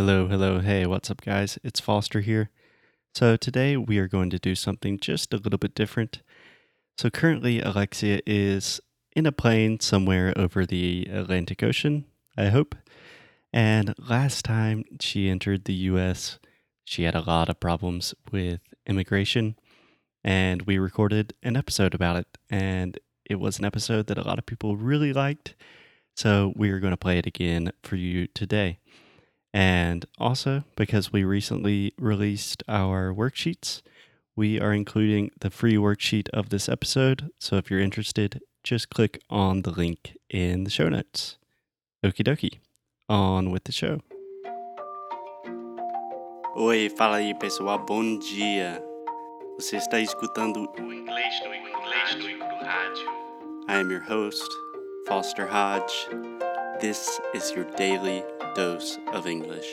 Hello, hello, hey, what's up, guys? It's Foster here. So, today we are going to do something just a little bit different. So, currently, Alexia is in a plane somewhere over the Atlantic Ocean, I hope. And last time she entered the US, she had a lot of problems with immigration. And we recorded an episode about it. And it was an episode that a lot of people really liked. So, we are going to play it again for you today. And also, because we recently released our worksheets, we are including the free worksheet of this episode. So if you're interested, just click on the link in the show notes. Okie dokie. On with the show. Oi, fala aí pessoal, bom dia. Você está escutando o inglês no inglês no rádio. I am your host, Foster Hodge. This is your daily dose of English.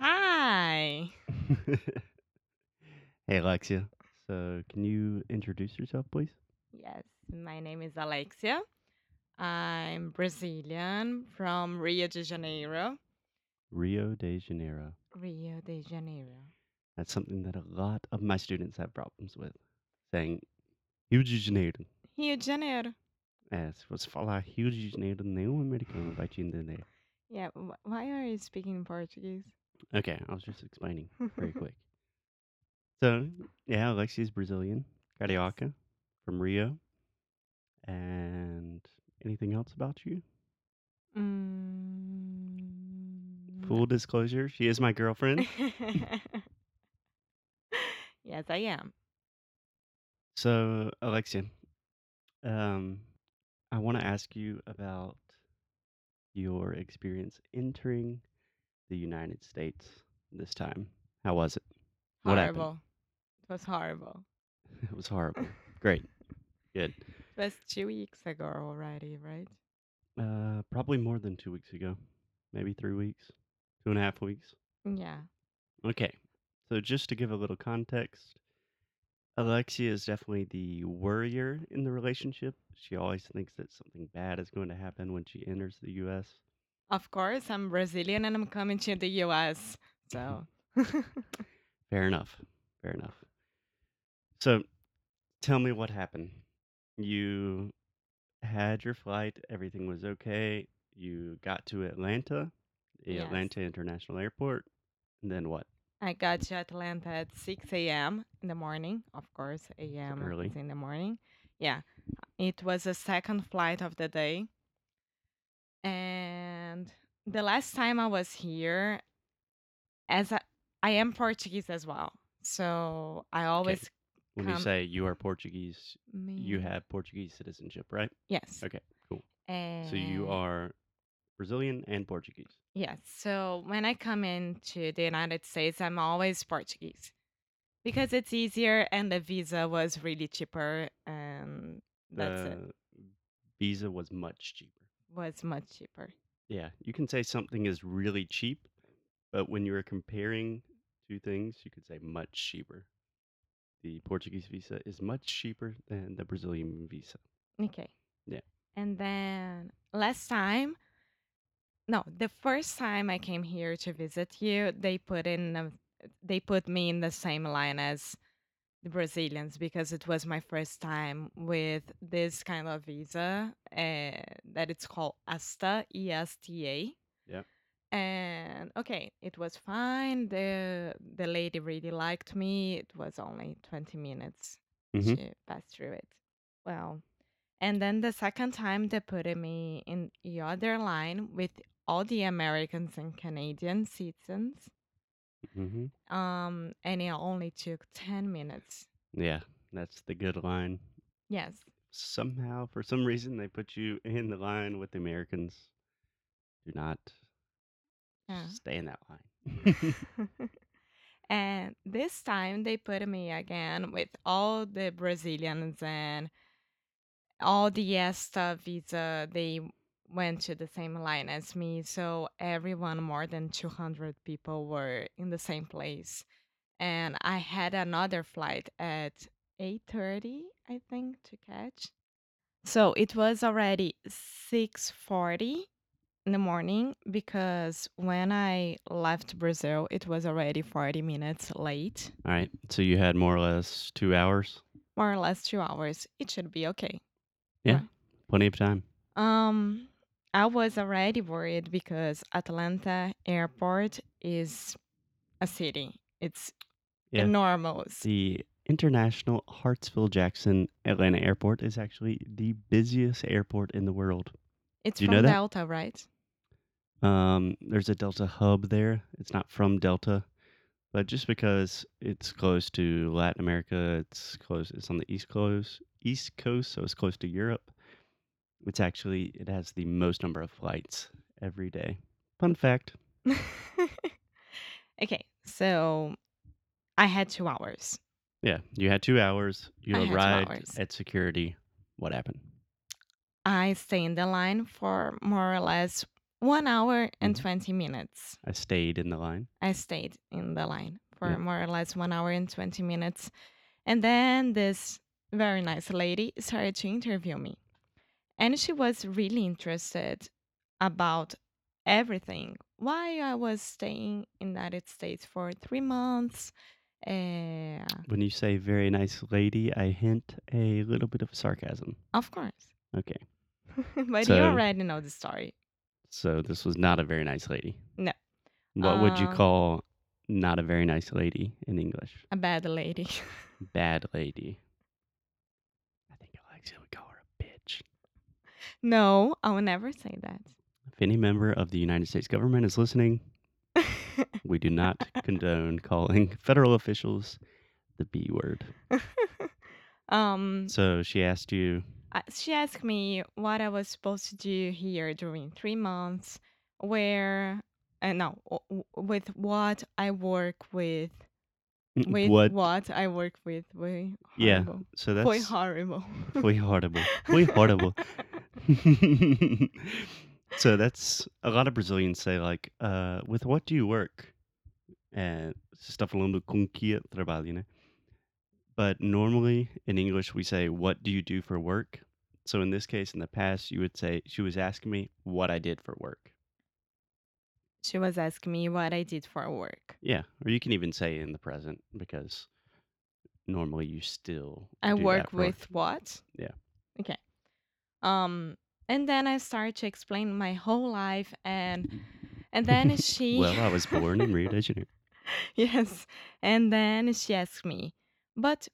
Hi. hey, Alexia. So, can you introduce yourself, please? Yes, my name is Alexia. I'm Brazilian from Rio de Janeiro. Rio de Janeiro. Rio de Janeiro. That's something that a lot of my students have problems with. Saying Rio de Janeiro. Rio de Janeiro. É, se você falar Rio de Janeiro, nenhum americano vai te entender. Yeah, wh- why are you speaking Portuguese? Okay, I was just explaining very quick. So, yeah, Alexia's Brazilian, Carioca, from Rio. And anything else about you? Mm, Full disclosure, she is my girlfriend. yes, I am. So, Alexia, um, I want to ask you about your experience entering the United States this time. How was it? What happened? Was horrible. It was horrible. Great. Good. It was two weeks ago already, right? Uh, probably more than two weeks ago. Maybe three weeks, two and a half weeks. Yeah. Okay. So, just to give a little context, Alexia is definitely the worrier in the relationship. She always thinks that something bad is going to happen when she enters the US. Of course, I'm Brazilian and I'm coming to the US. So, Fair enough. Fair enough. So, tell me what happened. You had your flight, everything was okay. You got to Atlanta, the Yes. Atlanta International Airport. And then what? I got to Atlanta at 6 a.m. in the morning. Of course, a.m. early. is in the morning. Yeah. It was the second flight of the day. And the last time I was here, as I, I am Portuguese as well. So I always When you um, say you are Portuguese, you have Portuguese citizenship, right? Yes. Okay, cool. And So you are Brazilian and Portuguese. Yes. So when I come into the United States, I'm always Portuguese because it's easier and the visa was really cheaper and that's it. visa was much cheaper. Was much cheaper. Yeah, you can say something is really cheap, but when you're comparing two things, you could say much cheaper. The Portuguese visa is much cheaper than the Brazilian visa. Okay. Yeah. And then last time, no, the first time I came here to visit you, they put in a, they put me in the same line as the Brazilians because it was my first time with this kind of visa uh, that it's called ESTA, E S T A. Yep. And okay, it was fine. The the lady really liked me. It was only 20 minutes Mhm. to pass through it. Well, and then the second time they put me in the other line with all the Americans and Canadian citizens. hmm Um, and it only took 10 minutes. Yeah, that's the good line. Yes. Somehow, for some reason, they put you in the line with the Americans. Do not Yeah. stay in that line. And this time they put me again with all the Brazilians and all the ESTA visa. They went to the same line as me. So everyone, more than 200 people, were in the same place. And I had another flight at 8:30, I think, to catch. So it was already 6:40 in the morning because when I left Brazil, it was already 40 minutes late, All right. So you had more or less two hours. more or less 2 hours. It should be okay. Yeah. Right. Plenty of time. Um I was already worried because Atlanta airport is a city. It's Yeah. enormous. The International Hartsfield Jackson Atlanta Airport is actually the busiest airport in the world. It's from? Delta, right? Um, there's a Delta hub there. It's not from Delta, but just because it's close to Latin America, it's close. It's on the east coast, east coast, so it's close to Europe. It's actually it has the most number of flights every day. Fun fact. okay, so I had 2 hours. Yeah, you had two hours. You I arrived hours. at security. What happened? I stayed in the line for more or less 1 hour and Mhm. 20 minutes. I stayed in the line. I stayed in the line for Yeah. more or less one hour and 20 minutes. And then this very nice lady started to interview me. And she was really interested about everything. Why I was staying in United States for three months. Uh, When you say very nice lady, I hint a little bit of sarcasm. of course. Okay. but you already know the story. So this was not a very nice lady. No. What would you Uh, call not a very nice lady in English? A bad lady. Bad lady. I think Alexia would call her a bitch. no, I will never say that. If any member of the United States government is listening, we do not condone calling federal officials the B word. um, So she asked you, I- she asked me what I was supposed to do here during three months, where, uh, no, with what I work with, with what? what, I work with. Yeah, horrible. So Foi that's horrible. Foi horrible. Foi horrible. so that's a lot of Brazilians say like, uh, with what do you work? And você está falando com que trabalho, né? But normally in English we say, what do you do for work? So in this case, in the past, you would say, she was asking me what I did for work. she was asking me what I did for work. Yeah. Or you can even say in the present because normally you still I work for work. with what? Yeah. Okay. Um, and then I started to explain my whole life, and and then she. well, I was born in Rio de Janeiro. yes. And then she asked me, But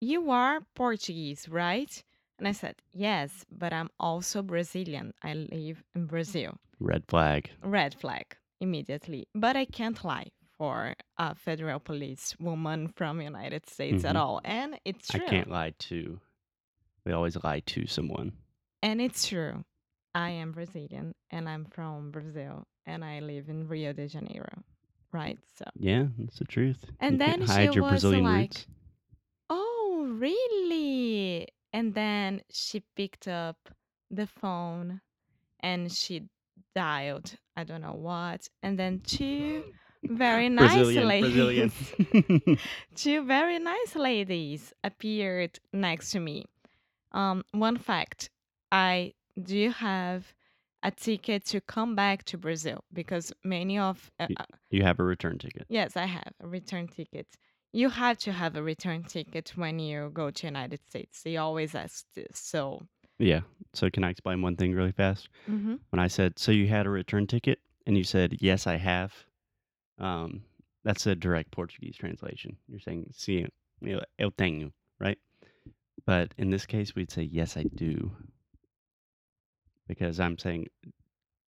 you are Portuguese, right? And I said, Yes, but I'm also Brazilian. I live in Brazil. Red flag. Red flag immediately. But I can't lie for a federal police woman from United States at Mhm. all. And it's true. I can't lie to. We always lie to someone. And it's true. I am Brazilian and I'm from Brazil and I live in Rio de Janeiro. Right? So Yeah, that's the truth. And you then she hide your was Brazilian like, roots. Oh, really? And then she picked up the phone and she dialed, I don't know what. And then two very nice Brazilian, ladies, Brazilian. two very nice ladies appeared next to me. Um, one fact I do have a ticket to come back to Brazil because many of, uh, uh, you have a return ticket. Yes, I have a return ticket. You have to have a return ticket when you go to United States. They always ask this. So, Yeah. So can I explain one thing really fast? mm-hmm. When I said, "So you had a return ticket," and you said, "Yes, I have," um, that's a direct Portuguese translation. You're saying, "Sim, eu tenho," right? But in this case, we'd say, "Yes, I do," because I'm saying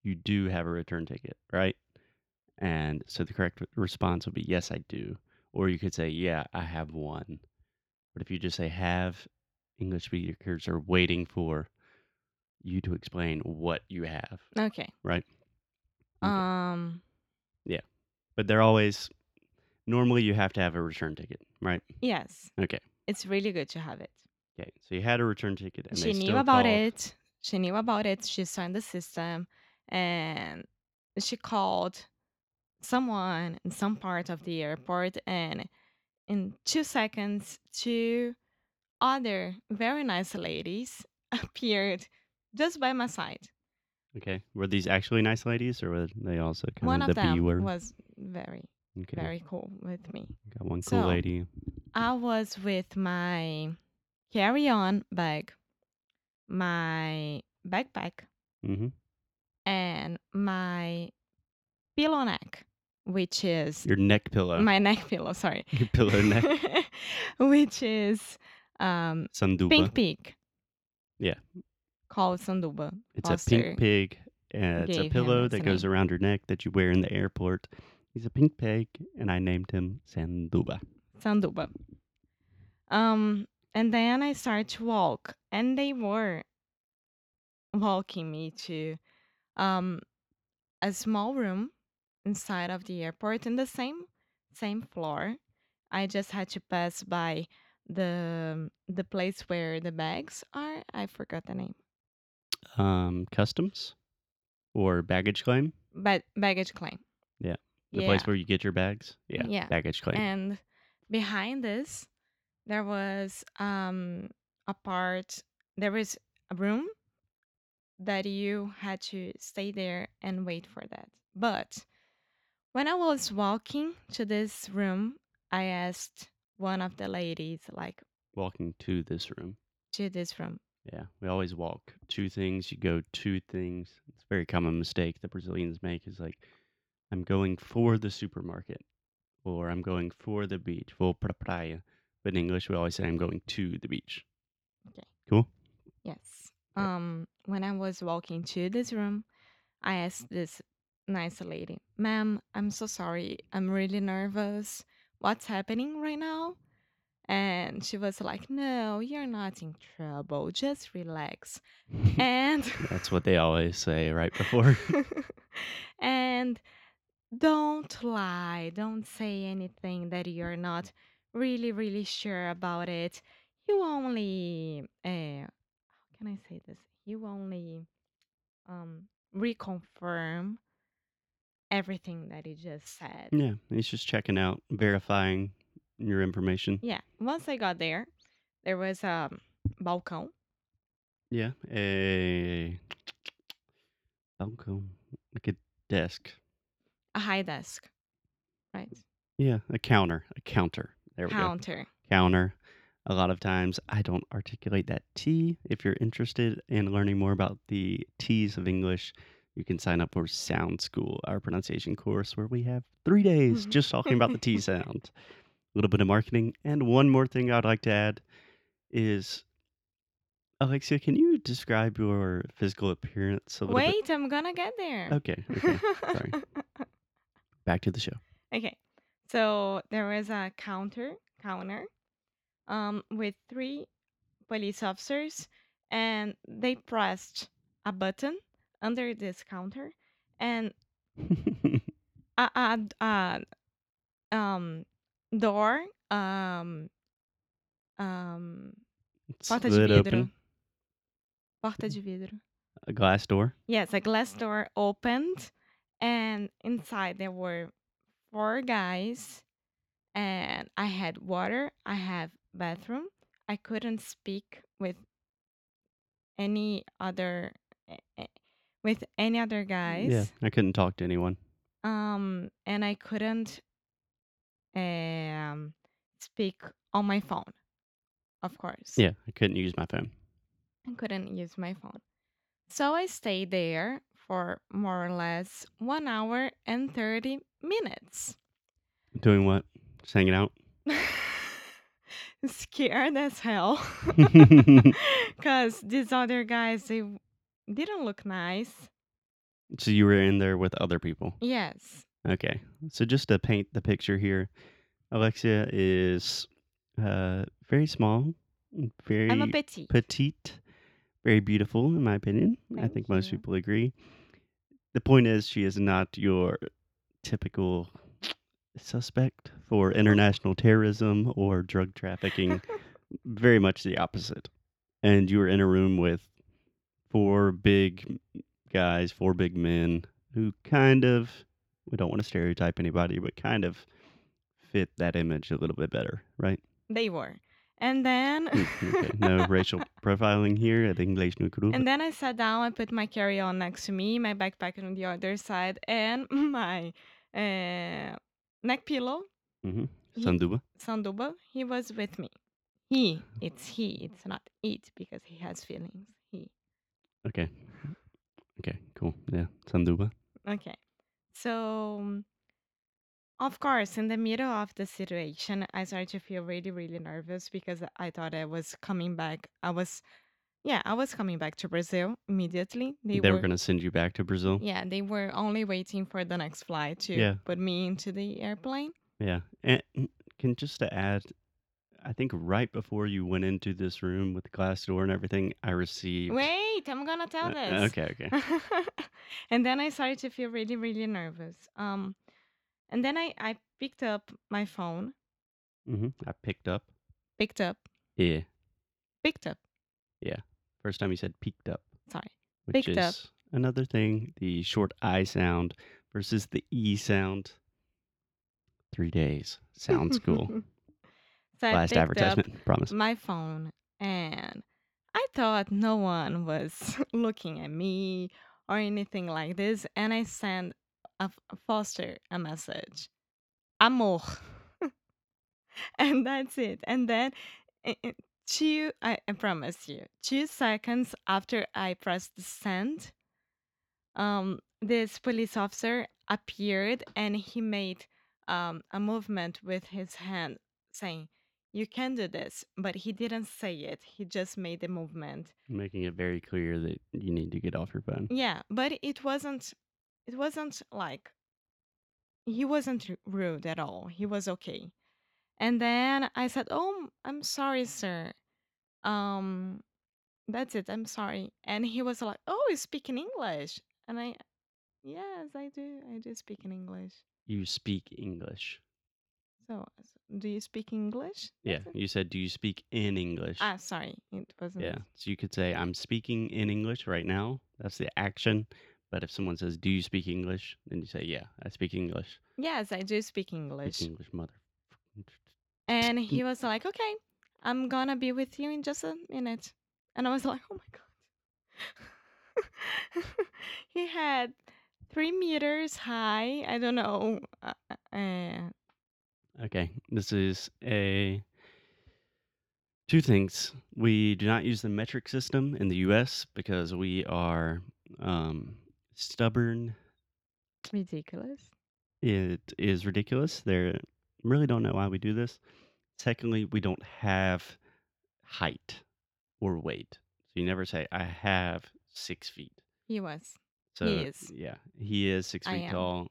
you do have a return ticket, right? And so the correct response would be, "Yes, I do," or you could say, "Yeah, I have one." But if you just say "have," English speakers are waiting for you to explain what you have, okay. right? Okay. Um, Yeah. but they're always Normally, you have to have a return ticket, right? Yes. Okay. It's really good to have it. Okay. So you had a return ticket, and she they knew still about called. it. She knew about it. She in the system, and she called someone in some part of the airport, and in two seconds, two other very nice ladies appeared just by my side. Okay. Were these actually nice ladies, or were they also kind One of of the B them word? was very, Okay. very cool with me. Got one cool So, lady. I was with my carry on bag, my backpack, Mm-hmm. and my pillow neck, which is Your neck pillow. my neck pillow, sorry, Your pillow neck. which is um, Sanduba. Pink Pig, Yeah. called Sanduba. It's a pink pig. And it's a pillow that goes name. around your neck that you wear in the airport. He's a pink pig, and I named him Sanduba. Sanduba. Um, and then I started to walk, and they were walking me to um, a small room inside of the airport in the same same floor. I just had to pass by the the place where the bags are. I forgot the name. Um, customs or baggage claim? But baggage claim. Yeah. The yeah. place where you get your bags? Yeah. Yeah. Baggage claim. And behind this, there was um, a part, there was a room that you had to stay there and wait for that. But when I was walking to this room, I asked one of the ladies, like, Walking to this room. to this room. Yeah. We always walk two things. You go two things. It's a very common mistake that Brazilians make is like, I'm going for the supermarket or I'm going for the beach, for pra praia. But in English, we always say I'm going to the beach. Okay. Cool. Yes. Um, when I was walking to this room, I asked this nice lady, "Ma'am, I'm so sorry. I'm really nervous. What's happening right now?" And she was like, "No, you're not in trouble. Just relax." And That's what they always say right before. and don't lie. Don't say anything that you're not really, really sure about it. You only, uh, how can I say this? You only um, reconfirm everything that he just said. yeah. He's just checking out, verifying your information. Yeah. Once I got there, there was a balcão. Yeah. A balcony, like a desk. a high desk, right? Yeah. A counter. A counter. There we go. Counter. counter. A lot of times I don't articulate that T. If you're interested in learning more about the T's of English, you can sign up for Sound School, our pronunciation course, where we have three days mm-hmm. just talking about the T sound. A little bit of marketing. And one more thing I'd like to add is Alexia, can you describe your physical appearance a little Wait, I'm gonna get there. Okay, okay. Sorry. Back to the show. Okay. So there was a counter counter um with three police officers and they pressed a button under this counter and a, a, a um door um um porta de vidro. open. Porta de vidro. A glass door. yes a glass door opened and inside there were four guys and i had water i have bathroom i couldn't speak with any other eh, eh, with any other guys Yeah, I couldn't talk to anyone. um and i couldn't um speak on my phone of course Yeah, I couldn't use my phone. i couldn't use my phone so i stayed there for more or less one hour and 30 minutes Doing what? Just hanging out. scared as hell because these other guys they didn't look nice so you were in there with other people. yes Okay. So just to paint the picture here, Alexia is uh, very small, very i'm a petite petite, very beautiful, in my opinion. I Thank think most people agree. The point is, she is not your typical suspect for international terrorism or drug trafficking. Very much the opposite. And you were in a room with four big guys, four big men who kind of, we don't want to stereotype anybody, but kind of fit that image a little bit better, right? They were. And then Mm, okay, no racial profiling here at English no Grupo. and then I sat down, I put my carry-on next to me, my backpack on the other side, and my uh, neck pillow, hmm he- Sanduba. Sanduba, he was with me. He, it's he, it's not it because he has feelings. He. Okay. Okay, cool. Yeah, Sanduba. Okay. So, um, of course, in the middle of the situation, I started to feel really, really nervous because I thought I was coming back. I was, yeah, I was coming back to Brazil immediately. They, They, were, were, going to send you back to Brazil. yeah, they were only waiting for the next flight to Yeah. put me into the airplane. Yeah. And can just to add, I think right before you went into this room with the glass door and everything, I received. Wait, I'm gonna tell Uh, this. okay, okay. and then I started to feel really, really nervous. Um, and then I, I picked up my phone, Mm-hmm. I picked up. picked up, Yeah. picked up. Yeah. First time you said peeked up, Sorry. which Picked is up. another thing the short I sound versus the E sound. Three days. Sounds cool. so I Last picked up advertisement. Promise. my phone and I thought no one was looking at me or anything like this. And I sent Foster a message, amor. and that's it. And then i- i- two, I, I promise you, two seconds after I pressed the send, um, this police officer appeared and he made um, a movement with his hand saying, You can do this. But he didn't say it, he just made the movement. Making it very clear that you need to get off your phone. Yeah, but it wasn't, it wasn't like, he wasn't rude at all. He was okay. And then I said, "Oh, I'm sorry, sir. Um, that's it. I'm sorry." And he was like, "Oh, you speak in English?" And I, "Yes, I do. I do speak in English." You speak English. So, do you speak English? Yeah. You said, do you speak in English? Ah, sorry, it wasn't. Yeah. So you could say, I'm speaking in English right now. That's the action. But if someone says, Do you speak English? Then you say, Yeah, I speak English. Yes, I do speak Speak English. English, mother. And he was like, "Okay, I'm gonna be with you in just a minute." And I was like, "Oh my god." he had three meters high. I don't know. Uh, uh, Okay. This is a. Two things. We do not use the metric system in the US because we are um, stubborn. ridiculous. It is ridiculous. There really don't know why we do this. Secondly, we don't have height or weight. So you never say, I have six feet. He was. So is. yeah, he is six I feet am. tall.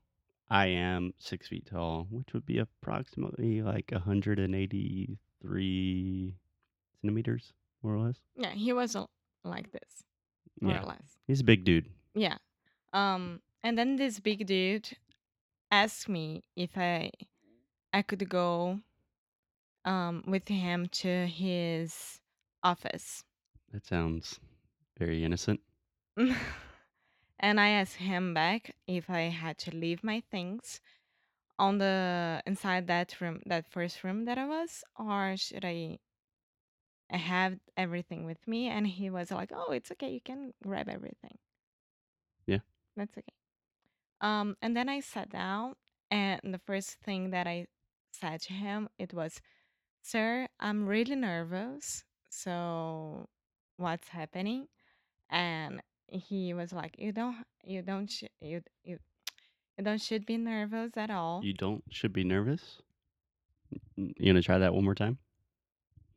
I am six feet tall, which would be approximately like 183 centimeters, more or less. Yeah, he was like this, more Yeah, or less. he's a big dude. Yeah. Um, and then this big dude asked me if I I could go um with him to his office. That sounds very innocent. and I asked him back if I had to leave my things on the inside that room, that first room that I was, or should I I have everything with me? And he was like, "Oh, it's okay. You can grab everything. That's okay." Um, and then I sat down, and the first thing that I said to him it was, "Sir, I'm really nervous. So, what's happening?" And he was like, "You don't, you don't, sh- you, you, you don't should be nervous at all." You don't should be nervous. You gonna try that one more time?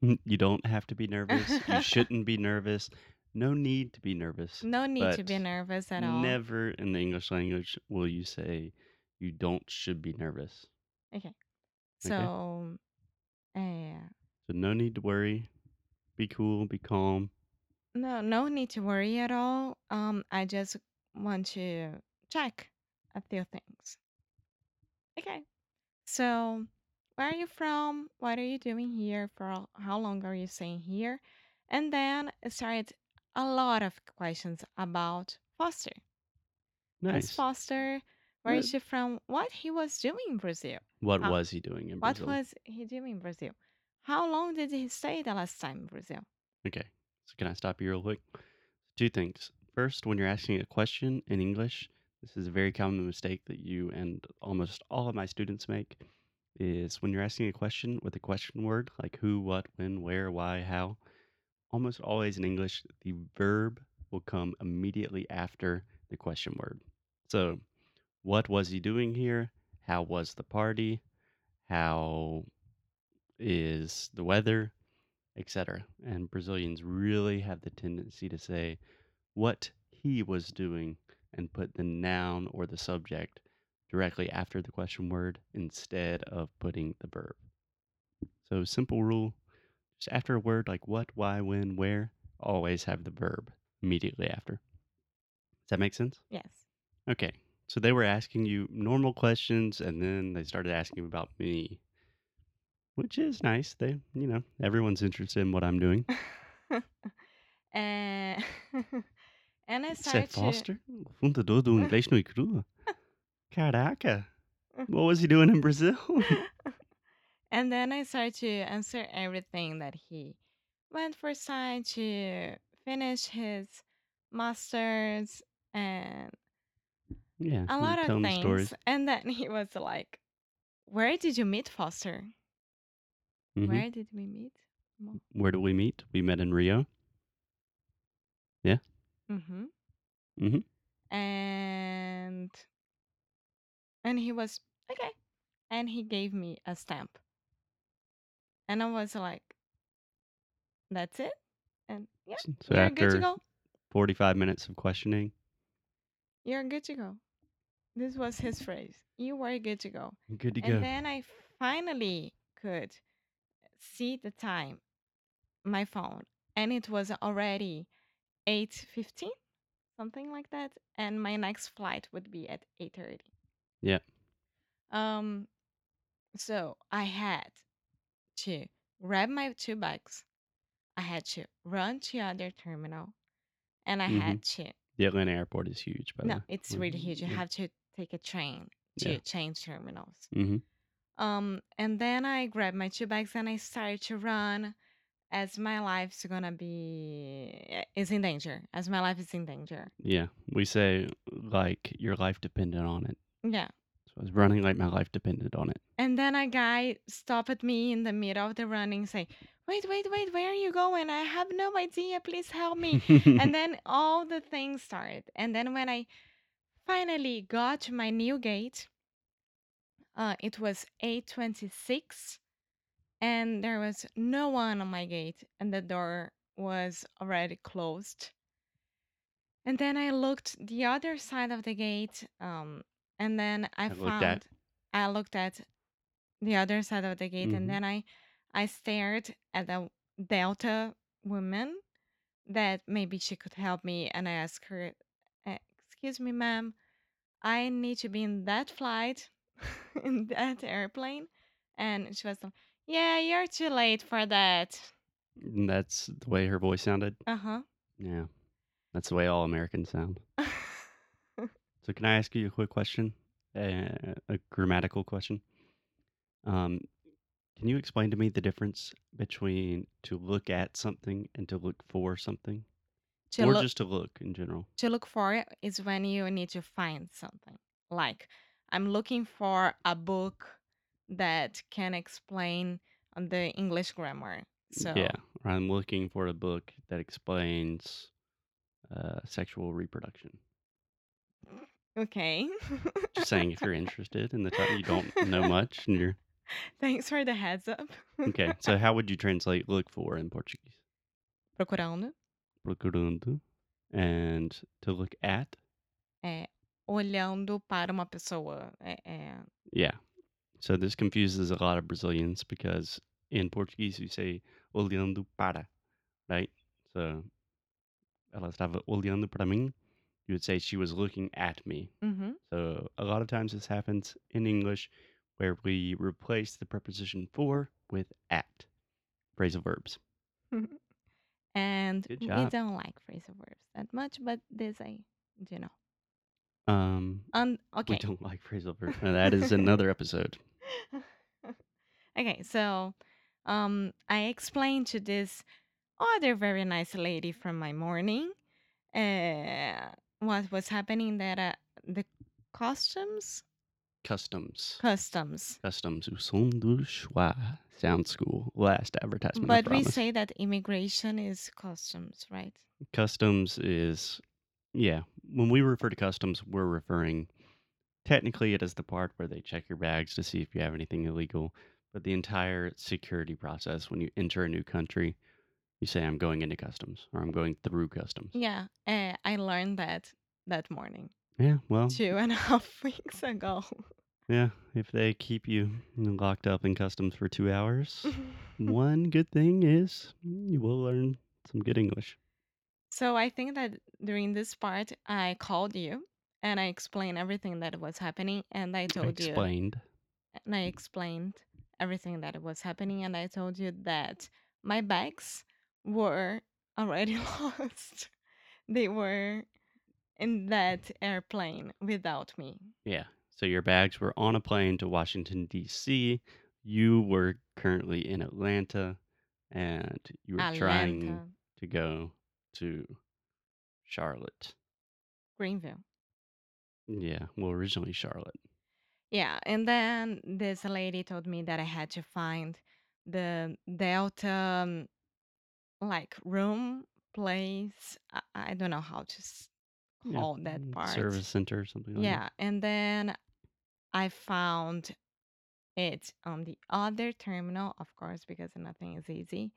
You don't have to be nervous. You shouldn't be nervous. No need to be nervous. no need to be nervous at all. Never in the English language will you say you don't should be nervous. Okay. So, uh, So no need to worry. Be cool. Be calm. no, no need to worry at all. Um, I just want to check a few things. Okay. So, where are you from? What are you doing here? For how long are you staying here? And then it started a lot of questions about Foster. Who's Nice. Foster? Where Uh, she from? What he was doing in Brazil? what How, was he doing in Brazil? what was he doing in Brazil? How long did he stay the last time in Brazil? Okay. So can I stop you real quick? Two things. First, when you're asking a question in English, this is a very common mistake that you and almost all of my students make is when you're asking a question with a question word like who, what, when, where, why, how, almost always in English, the verb will come immediately after the question word. So, what was he doing here? How was the party? How is the weather? Etc. And Brazilians really have the tendency to say what he was doing and put the noun or the subject directly after the question word instead of putting the verb. So, simple rule just after a word like what, why, when, where, always have the verb immediately after. Does that make sense? Yes. Okay. So they were asking you normal questions and then they started asking about me, which is nice. They, you know, everyone's interested in what I'm doing. and eh, and I Said started Foster, fundador do inglês um no cru. Caraca. What was he doing in Brazil? And then I started to answer everything that he went for science to finish his masters and yeah. a lot of him the stories. things. And then he was like, "Where did you meet Foster? Mhm. Where did we meet?" Where do we meet? We met in Rio. Mm-hmm. Mhm. And and he was okay, and he gave me a stamp, and I was like, "That's it." And yeah, So you're good to go. 45 minutes of questioning, You're good to go. This was his phrase. You were good to go. good to And go. then I finally could see the time, my phone, and it was already 8:15, something like that, and my next flight would be at 8:30. Yeah. Um so I had to grab my two bags. I had to run to other terminal and I Mhm. had to The Atlanta airport is huge, but No, way. it's really huge. You yeah. have to take a train to Yeah. change terminals. Mhm. Um, and then I grabbed my two bags and I started to run as my life's gonna be is in danger. As my life is in danger. Yeah. We say like your life depended on it. Yeah. So I was running like my life depended on it. And then a guy stopped me in the middle of the running, say, "Wait, wait, wait! Where are you going? I have no idea. Please help me." and then all the things started. And then when I finally got to my new gate, uh, it was eight twenty-six, and there was no one on my gate, and the door was already closed. And then I looked the other side of the gate, um, and then I I looked found at. I looked at the other side of the gate, and Mhm. then I I stared at the Delta woman that maybe she could help me, and I asked her, "Uh, "Excuse me, ma'am, I need to be in that flight, in that airplane," and she was like, "Yeah, you're too late for that." And that's the way her voice sounded. Uh huh. Yeah. That's the way all Americans sound. So can I ask you a quick question? Uh, a grammatical question. Um, can you explain to me the difference between to look at something and to look for something, to or look just to look in general? to look for it is when you need to find something. Like I'm looking for a book that can explain the English grammar. So Yeah, I'm looking for a book that explains uh, sexual reproduction. Okay. Just saying, if you're interested in the topic, you don't know much, and you're Thanks for the heads up. okay. So how would you translate "look for" in Portuguese? Procurando Procurando, and to look at. é olhando para uma pessoa. É, é- Yeah. So this confuses a lot of Brazilians because in Portuguese you say olhando para, right? So ela estava olhando para mim. You would say she was looking at me. Uhum. So a lot of times this happens in English. where we replace the preposition for with at. Phrasal verbs. and we don't like phrasal verbs that much, but this I do know. Um, Um, okay. we don't like phrasal verbs. That is another episode. okay, so um, I explained to this other very nice lady from my morning uh, what was happening that uh, the customs Customs. customs Customs. Choix. Sound school. Last advertisement. But we say that immigration is customs right Customs is, yeah. When we refer to customs, we're referring, technically, it is the part where they check your bags to see if you have anything illegal. But the entire security process, when you enter a new country, you say, I'm going into customs or I'm going through customs. yeah uh, i learned that that morning Yeah, well, two and a half weeks ago yeah. If they keep you locked up in customs for two hours, one good thing is you will learn some good English. so i think that during this part i called you and i explained everything that was happening and i told you Explained. and I explained everything that was happening, and I told you that my bags were already lost. they were in that airplane without me. Yeah. So your bags were on a plane to Washington, D.C. You were currently in Atlanta and you were trying to go to Charlotte. Greenville. Yeah. Well, originally Charlotte. Yeah, and then this lady told me that I had to find the Delta um, like room place. I, I don't know how to s- Yeah, call that mm, part. Service center or something like that. Yeah, and then I found it on the other terminal, of course, because nothing is easy.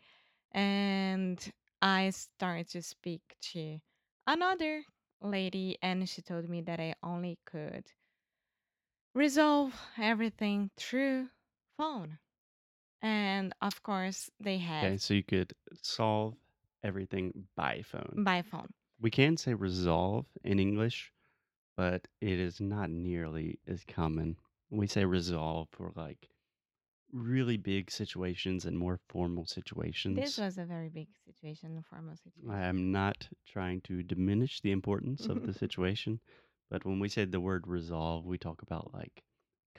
And I started to speak to another lady, and she told me that I only could resolve everything through phone. And of course, they had Okay. So you could solve everything by phone. by phone. We can say resolve in English, but it is not nearly as common. We say resolve for like really big situations and more formal situations. This situations. was a very big situation, a formal situation. I am not trying to diminish the importance of the situation, but when we say the word resolve, we talk about like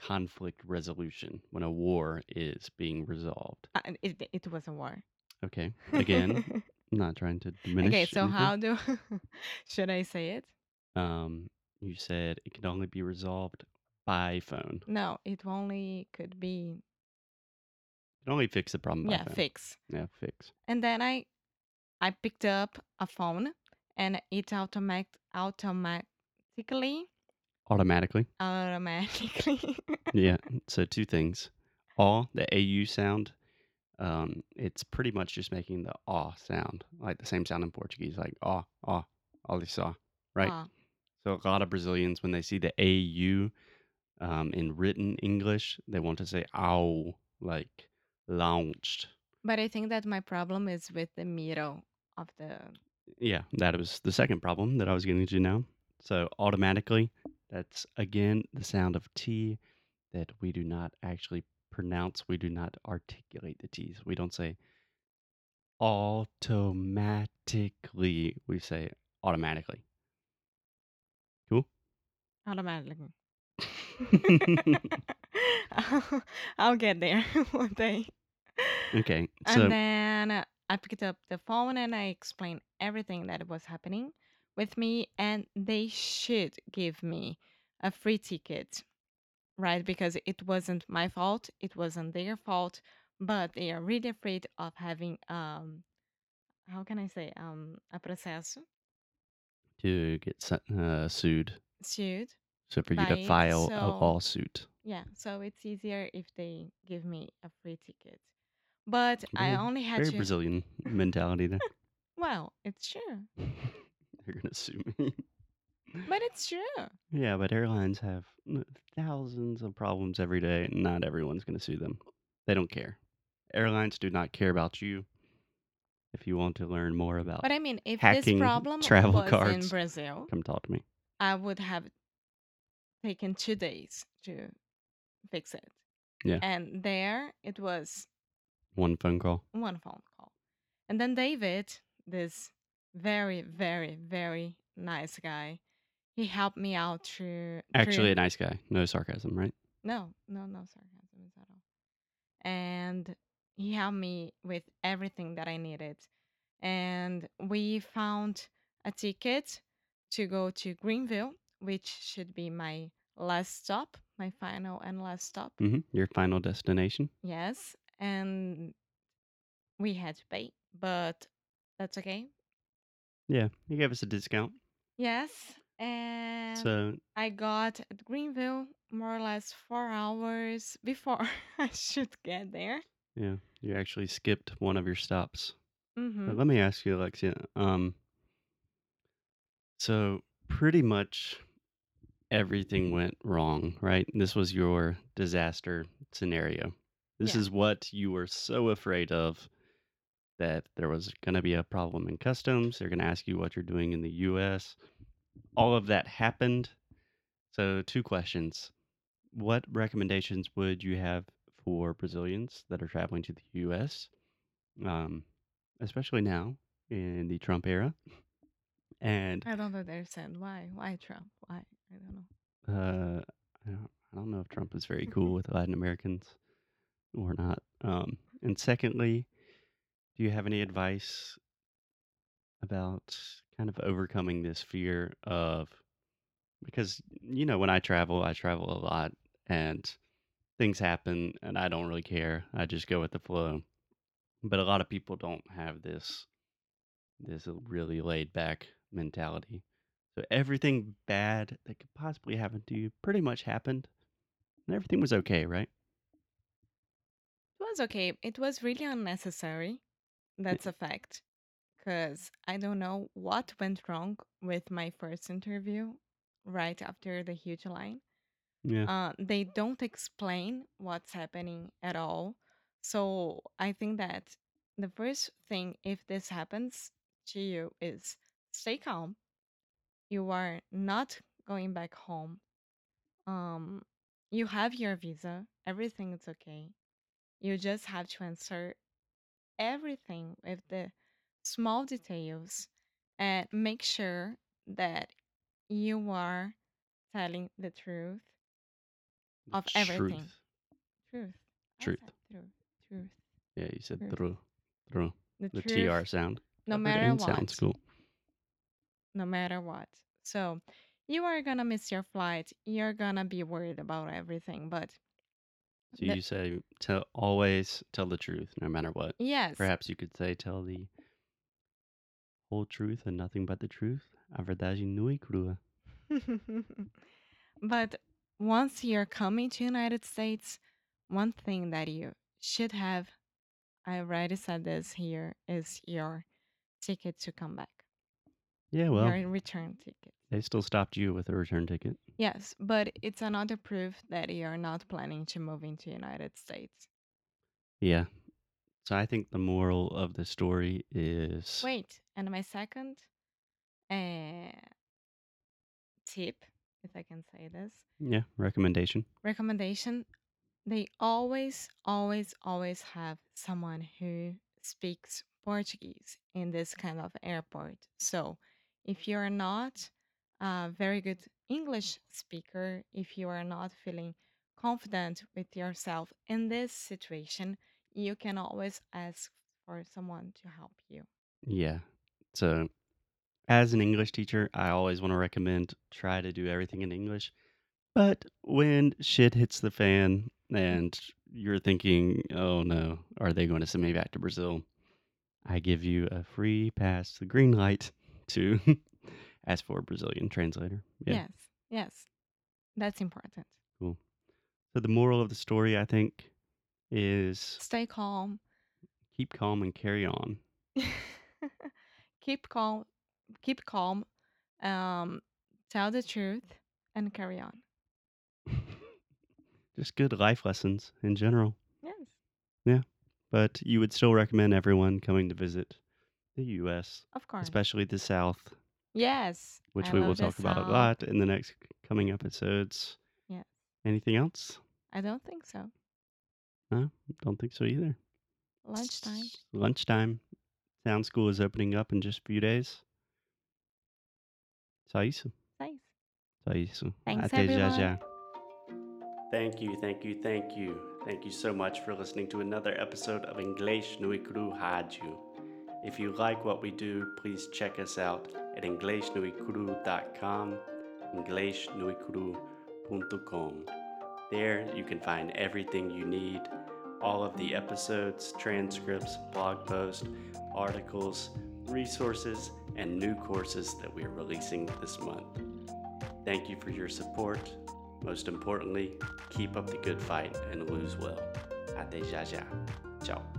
conflict resolution when a war is being resolved. Uh, it, it was a war. Okay. Again, not trying to diminish. okay, so anything. how do should I say it? Um, you said it can only be resolved by phone. No, it only could be can only fix the problem by yeah phone. fix. Yeah, fix. And then I I picked up a phone and it automatic automatically Automatically. automatically Yeah. So two things. All the AU sound, um, it's pretty much just making the ah sound, like the same sound in Portuguese, like ah, ah, alissa, right? Ah, So a lot of Brazilians, when they see the AU um, in written English, they want to say ow, like launched. but I think that my problem is with the middle of the Yeah, that was the second problem that I was getting to now. So automatically, that's again the sound of T that we do not actually pronounce. We do not articulate the T's. We don't say automatically. We say automatically. Cool. automatically. I'll, I'll get there one day. okay. And then I picked up the phone and I explained everything that was happening with me, and they should give me a free ticket, right? Because it wasn't my fault, it wasn't their fault, but they are really afraid of having um, how can I say um a processo to get su- uh, sued. sued. So for you to file a so- lawsuit. Yeah, so it's easier if they give me a free ticket. But I Very- only had Very to. Brazilian mentality there. Well, it's true, They're gonna sue me. but it's true. Yeah, but airlines have thousands of problems every day. and Not everyone's going to sue them. They don't care. Airlines do not care about you. If you want to learn more about, But I mean, if hacking this problem travel was in. Brazil, come talk to me. I would have taken two days to fix it. Yeah. And there it was One phone call. one phone call. And then David, this very, very, very nice guy, he helped me out through. Actually, through a nice guy. No sarcasm, right? no, no, no sarcasm at all. And he helped me with everything that I needed. And we found a ticket to go to Greenville, which should be my last stop, my final and last stop. hmm Your final destination. Yes. And we had to pay, but that's okay. Yeah, he gave us a discount. Yes. And So I got at Greenville more or less four hours before I should get there. yeah, you actually skipped one of your stops. hmm But let me ask you, Alexia. Um, so pretty much everything went wrong, right? This was your disaster scenario. This Yeah. is what you were so afraid of that there was going to be a problem in customs. They're going to ask you what you're doing in the US. All of that happened. So, two questions. What recommendations would you have for Brazilians that are traveling to the US, um, especially now in the Trump era? And I don't understand why. Why Trump? Why? I don't know. Uh, I don't, I don't know if Trump is very cool with Latin Americans or not. Um, and secondly, do you have any advice about kind of overcoming this fear of because you know when I travel, I travel a lot and things happen and I don't really care. I just go with the flow. But a lot of people don't have this this really laid back mentality. So everything bad that could possibly happen to you pretty much happened, and everything was okay, right? It was okay. It was really unnecessary. That's a fact. Because I don't know what went wrong with my first interview right after the huge line. Yeah, Uh, they don't explain what's happening at all. So I think that the first thing, if this happens to you, is stay calm. You are not going back home. Um, you have your visa. Everything is okay. You just have to answer everything with the small details and make sure that you are telling the truth of everything. truth. Truth. I Truth. truth. Truth. Yeah, you said Truth. through, through The, the truth. tr sound. No matter what. sounds cool. No matter what. So you are gonna miss your flight. You're gonna be worried about everything. But So you say tell always tell the truth, no matter what. yes, Perhaps you could say tell the whole truth and nothing but the truth. A verdade nua e crua. but once you're coming to United States, one thing that you should have, I already said this here, is your ticket to come back. Yeah, well, your return ticket. they still stopped you with a return ticket. Yes, but it's another proof that you're not planning to move into United States. Yeah. So I think the moral of the story is Wait, and my second uh, tip, if I can say this, yeah, recommendation. recommendation they always, always, always have someone who speaks Portuguese in this kind of airport. So if you're not a very good English speaker, if you are not feeling confident with yourself in this situation, you can always ask for someone to help you. Yeah. So as an English teacher, I always want to recommend try to do everything in English. But when shit hits the fan and you're thinking, "Oh no, are they going to send me back to Brazil?" I give you a free pass, the green light to ask for a Brazilian translator. Yeah. Yes, yes, that's important. Cool. So the moral of the story, I think, is Stay calm. keep calm and carry on. keep calm. Keep calm. Um, tell the truth and carry on. Just good life lessons in general. Yes, Yeah, But you would still recommend everyone coming to visit the U.S., of course. especially the South, yes, which I we will talk about a lot in the next coming episodes. Yes. Anything else? I don't think so. No, don't think so either. Lunchtime. Lunchtime. Sound school is opening up in just a few days. Só isso. Nice. Só isso. Thanks, Até everyone. já. Thank you, thank you, thank you. Thank you so much for listening to another episode of English no Ikuru Rádio. If you like what we do, please check us out at inglesnuecru.com, inglesnuecru.com. There you can find everything you need all of the episodes, transcripts, blog posts, articles, resources, and new courses that we are releasing this month. Thank you for your support. Most importantly, keep up the good fight and lose well. Até já já. Ciao.